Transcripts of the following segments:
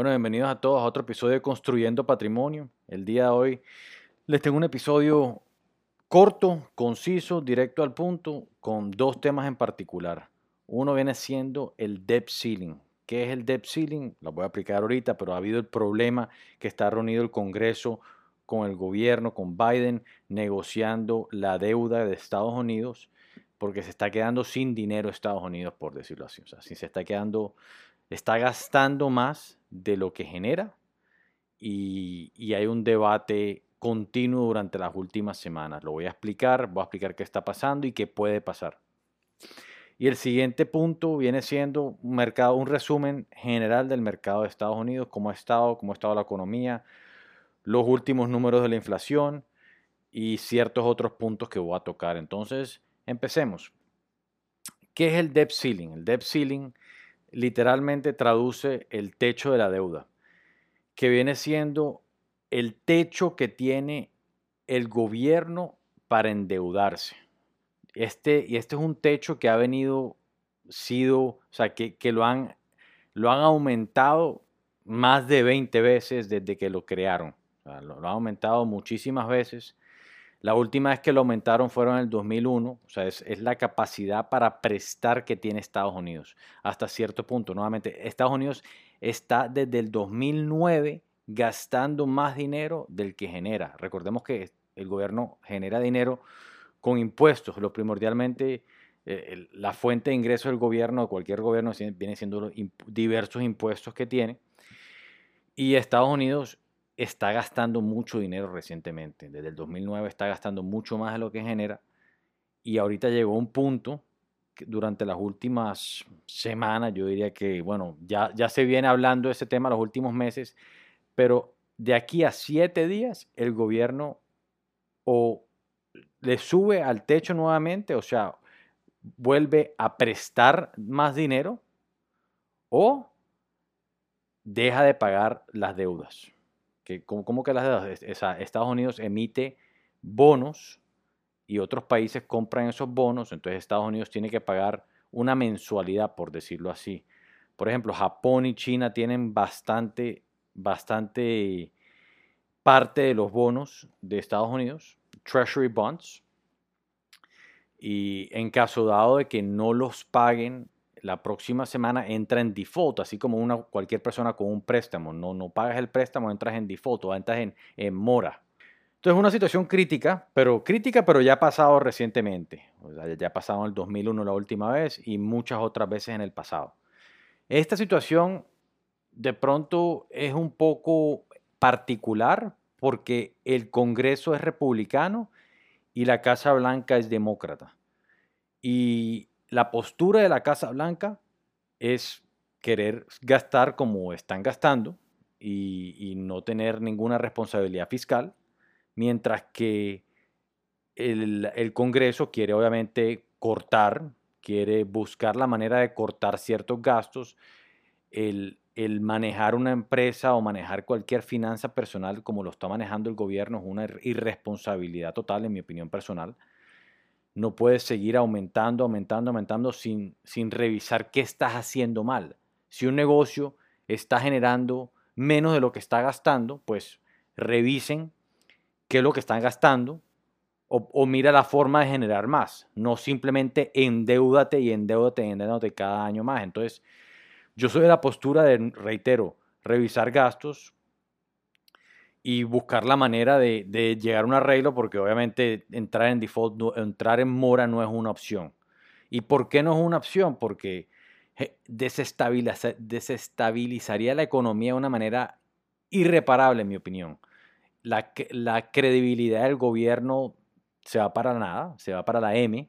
Bueno, bienvenidos a todos a otro episodio de Construyendo Patrimonio. El día de hoy les tengo un episodio corto, conciso, directo al punto, con dos temas en particular. Uno viene siendo el debt ceiling. ¿Qué es el debt ceiling? Lo voy a aplicar ahorita, pero ha habido el problema que está reunido el Congreso con el gobierno, con Biden, negociando la deuda de Estados Unidos, porque se está quedando sin dinero Estados Unidos, por decirlo así. O sea, si se está quedando, está gastando más de lo que genera y, hay un debate continuo durante las últimas semanas. Lo voy a explicar, voy a explicar qué está pasando y qué puede pasar. Y el siguiente punto viene siendo un, mercado, un resumen general del mercado de Estados Unidos, cómo ha estado, cómo ha estado la economía, los últimos números de la inflación y ciertos otros puntos que voy a tocar. Entonces, empecemos. ¿Qué es el debt ceiling? El debt ceiling literalmente traduce el techo de la deuda, que viene siendo el techo que tiene el gobierno para endeudarse. Este, y este es un techo que ha venido, sido, o sea, que, lo, han, lo han aumentado más de 20 veces desde que lo crearon. lo, han aumentado muchísimas veces. La última vez que lo aumentaron fueron en el 2001, o sea, es, la capacidad para prestar que tiene Estados Unidos hasta cierto punto. Nuevamente, Estados Unidos está desde el 2009 gastando más dinero del que genera. Recordemos que el gobierno genera dinero con impuestos. Lo primordialmente, eh, la fuente de ingreso del gobierno, de cualquier gobierno, viene siendo los diversos impuestos que tiene. Y Estados Unidos está gastando mucho dinero recientemente. Desde el 2009 está gastando mucho más de lo que genera. Y ahorita llegó un punto que durante las últimas semanas, yo diría que, bueno, ya, ya se viene hablando de ese tema los últimos meses, pero de aquí a siete días el gobierno o le sube al techo nuevamente, o sea, vuelve a prestar más dinero o deja de pagar las deudas. ¿Cómo, que las deudas? Estados Unidos emite bonos y otros países compran esos bonos, entonces Estados Unidos tiene que pagar una mensualidad, por decirlo así. Por ejemplo, Japón y China tienen bastante, bastante parte de los bonos de Estados Unidos Treasury Bonds. Y en caso dado de que no los paguen, la próxima semana entra en default, así como una, cualquier persona con un préstamo. No, no pagas el préstamo, entras en default o entras en, en mora. Entonces es una situación crítica, pero crítica, pero ya ha pasado recientemente. ya ha pasado en el 2001 la última vez y muchas otras veces en el pasado. Esta situación de pronto es un poco particular porque el Congreso es republicano y la Casa Blanca es demócrata. Y la postura de la Casa Blanca es querer gastar como están gastando y, no tener ninguna responsabilidad fiscal, mientras que el, Congreso quiere obviamente cortar, quiere buscar la manera de cortar ciertos gastos. El, el manejar una empresa o manejar cualquier finanza personal como lo está manejando el gobierno es una irresponsabilidad total, en mi opinión personal. No puedes seguir aumentando, aumentando, aumentando sin, sin revisar qué estás haciendo mal. Si un negocio está generando menos de lo que está gastando, pues revisen qué es lo que están gastando o, mira la forma de generar más. No simplemente endeudate y endeudate y endeudate cada año más. Entonces, yo soy de la postura de, reitero, revisar gastos y buscar la manera de, llegar a un arreglo, porque obviamente entrar en default, entrar en mora no es una opción. ¿Y por qué no es una opción? Porque desestabilizaría la economía de una manera irreparable, en mi opinión. La, la credibilidad del gobierno se va para nada, se va para la M.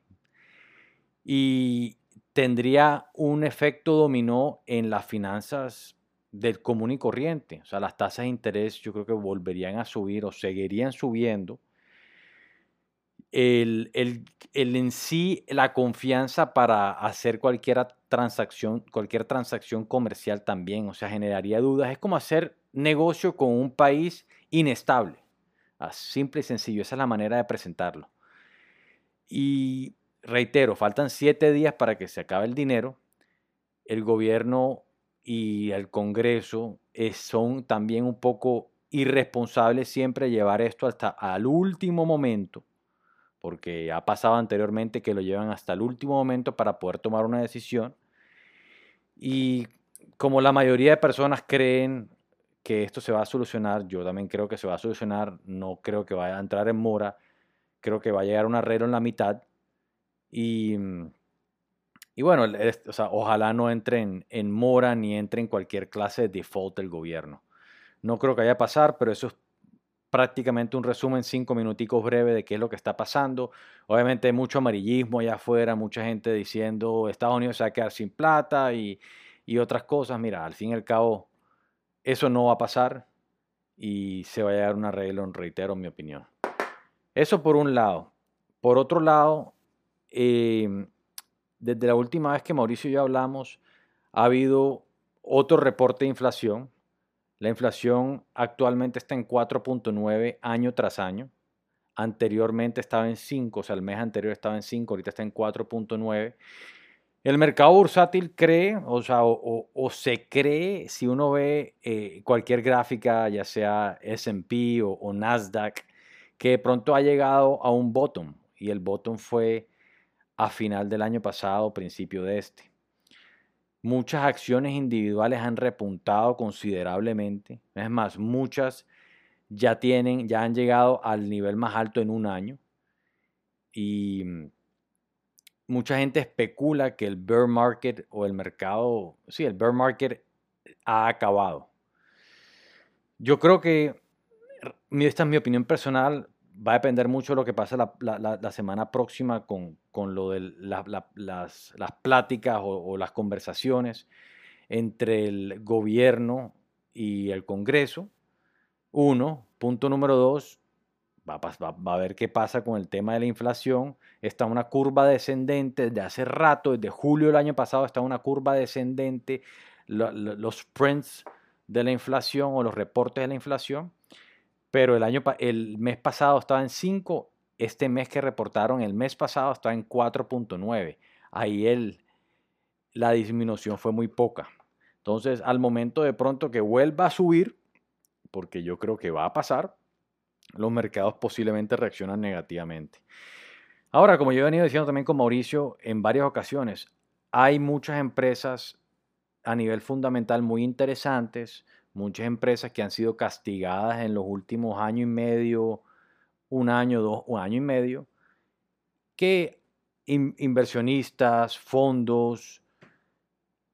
Y, tendría un efecto dominó en las finanzas del común y corriente. O sea, las tasas de interés yo creo que volverían a subir o seguirían subiendo. El, en sí, la confianza para hacer cualquier transacción, cualquier transacción comercial también, o sea, generaría dudas. Es como hacer negocio con un país inestable. Ah, simple y sencillo, esa es la manera de presentarlo. Y reitero, faltan siete días para que se acabe el dinero. El gobierno y el Congreso eh, son también un poco irresponsables siempre llevar esto hasta al último momento, porque ha pasado anteriormente que lo llevan hasta el último momento para poder tomar una decisión. Y como la mayoría de personas creen que esto se va a solucionar, yo también creo que se va a solucionar, no creo que vaya a entrar en mora, creo que va a llegar un arreglo en la mitad y, y bueno, o sea, ojalá no entre en, mora ni entre en cualquier clase de default del gobierno. No creo que vaya a pasar, pero eso es prácticamente un resumen, cinco minuticos breve de qué es lo que está pasando. Obviamente hay mucho amarillismo allá afuera, mucha gente diciendo Estados Unidos se va a quedar sin plata y, y otras cosas. Mira, al fin y al cabo, eso no va a pasar y se va a llegar un arreglo, reitero mi opinión. Eso por un lado. Por otro lado, em, desde la última vez que Mauricio y yo hablamos, ha habido otro reporte de inflación. La inflación actualmente está en 4.9 año tras año. Anteriormente estaba en 5, o sea, el mes anterior estaba en 5, ahorita está en 4.9. El mercado bursátil cree, o sea, o, se cree, si uno ve eh, cualquier gráfica, ya sea SP o, Nasdaq, que de pronto ha llegado a un bottom, y el bottom fue a final del año pasado, principio de este. Muchas acciones individuales han repuntado considerablemente, es más, muchas ya tienen, ya han llegado al nivel más alto en un año. Y mucha gente especula que el bear market o el mercado, sí, el bear market ha acabado. Yo creo que, esta es mi opinión personal, va a depender mucho de lo que pase la, semana próxima con, lo de las, pláticas o, las conversaciones entre el gobierno y el Congreso. Uno, punto número dos, va, va, a ver qué pasa con el tema de la inflación. Está una curva descendente desde hace rato, desde julio del año pasado está una curva descendente. los prints de la inflación o los reportes de la inflación, pero el, año, el mes pasado estaba en 5, este mes que reportaron el mes pasado está en 4.9. Ahí el, la disminución fue muy poca. Entonces, al momento de pronto que vuelva a subir, porque yo creo que va a pasar, los mercados posiblemente reaccionan negativamente. Ahora, como yo he venido diciendo también con Mauricio en varias ocasiones, hay muchas empresas a nivel fundamental muy interesantes, muchas empresas que han sido castigadas en los últimos año y medio, un año, dos, un año y medio, que inversionistas, fondos,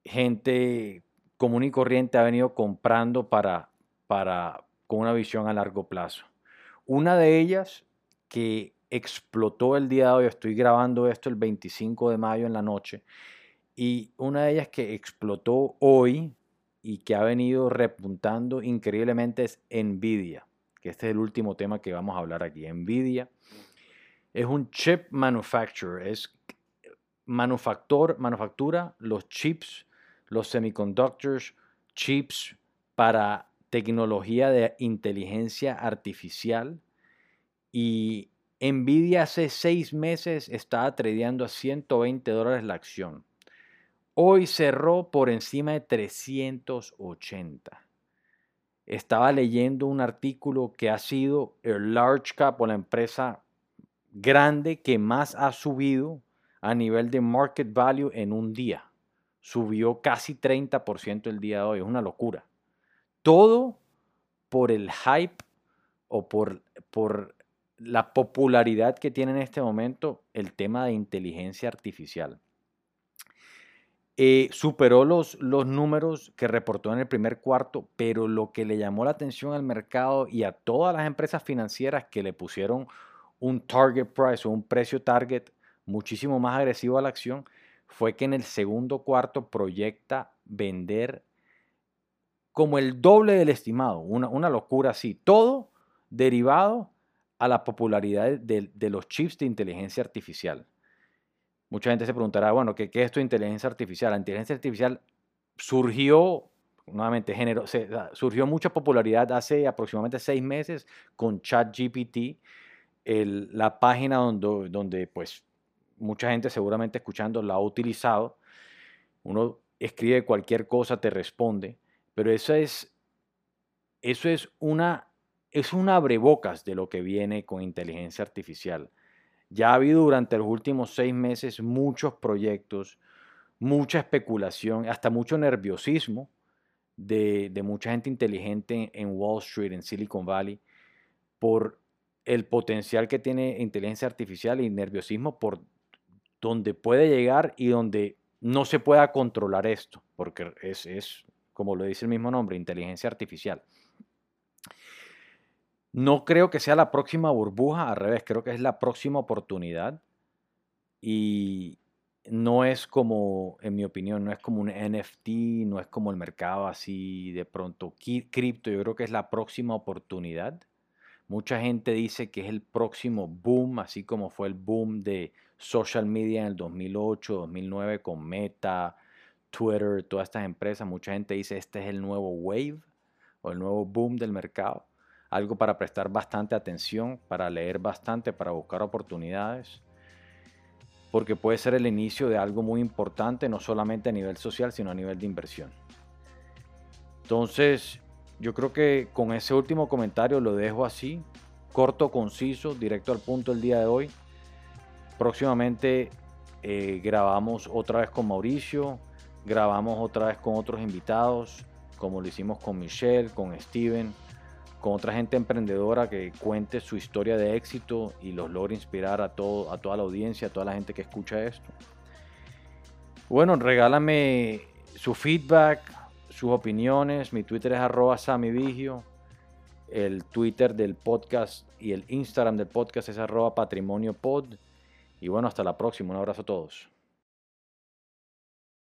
gente común y corriente ha venido comprando para, para, con una visión a largo plazo. Una de ellas que explotó el día de hoy, estoy grabando esto el 25 de mayo en la noche, y una de ellas que explotó hoy y que ha venido repuntando increíblemente es Nvidia, este es el último tema que vamos a hablar aquí. Nvidia es un chip manufacturer, es manufactor, manufactura los chips, los semiconductors, chips para tecnología de inteligencia artificial y Nvidia hace seis meses estaba tradeando a 120 dólares la acción. Hoy cerró por encima de 380. Estaba leyendo un artículo que ha sido el large cap o la empresa grande que más ha subido a nivel de market value en un día. Subió casi 30% el día de hoy. Es una locura. Todo por el hype o por, por la popularidad que tiene en este momento el tema de inteligencia artificial. Eh, superó los, los números que reportó en el primer cuarto, pero lo que le llamó la atención al mercado y a todas las empresas financieras que le pusieron un target price o un precio target muchísimo más agresivo a la acción fue que en el segundo cuarto proyecta vender como el doble del estimado, una, locura así, todo derivado a la popularidad de, los chips de inteligencia artificial. Mucha gente se preguntará, bueno, ¿qué, ¿qué, es de inteligencia artificial? La inteligencia artificial surgió, nuevamente, género, surgió mucha popularidad hace aproximadamente seis meses con ChatGPT, la página donde, donde, pues, mucha gente seguramente escuchando la ha utilizado. Uno escribe cualquier cosa, te responde. Pero esa es eso es una, es un abrebocas de lo que viene con inteligencia artificial. Ya ha habido durante los últimos seis meses muchos proyectos, mucha especulación, hasta mucho nerviosismo de, mucha gente inteligente en Wall Street, en Silicon Valley, por el potencial que tiene inteligencia artificial y nerviosismo por donde puede llegar y donde no se pueda controlar esto, porque es, como lo dice el mismo nombre, inteligencia artificial. No creo que sea la próxima burbuja, al revés, creo que es la próxima oportunidad. Y no es como, en mi opinión, no es como un NFT, no es como el mercado así de pronto cripto, yo creo que es la próxima oportunidad. Mucha gente dice que es el próximo boom, así como fue el boom de social media en el 2008, 2009 con Meta, Twitter, todas estas empresas. Mucha gente dice este es el nuevo wave o el nuevo boom del mercado. Algo para prestar bastante atención, para leer bastante, para buscar oportunidades. Porque puede ser el inicio de algo muy importante, no solamente a nivel social, sino a nivel de inversión. Entonces, yo creo que con ese último comentario lo dejo así, corto, conciso, directo al punto el día de hoy. Próximamente eh, grabamos otra vez con Mauricio, grabamos otra vez con otros invitados, como lo hicimos con Michelle, con Steven, con otra gente emprendedora que cuente su historia de éxito y los logre inspirar a, todo, a toda la audiencia, a toda la gente que escucha esto. Bueno, regálame su feedback, sus opiniones. Mi Twitter es samivigio. El Twitter del podcast y el Instagram del podcast es arroba patrimonio. Y bueno, hasta la próxima. Un abrazo a todos.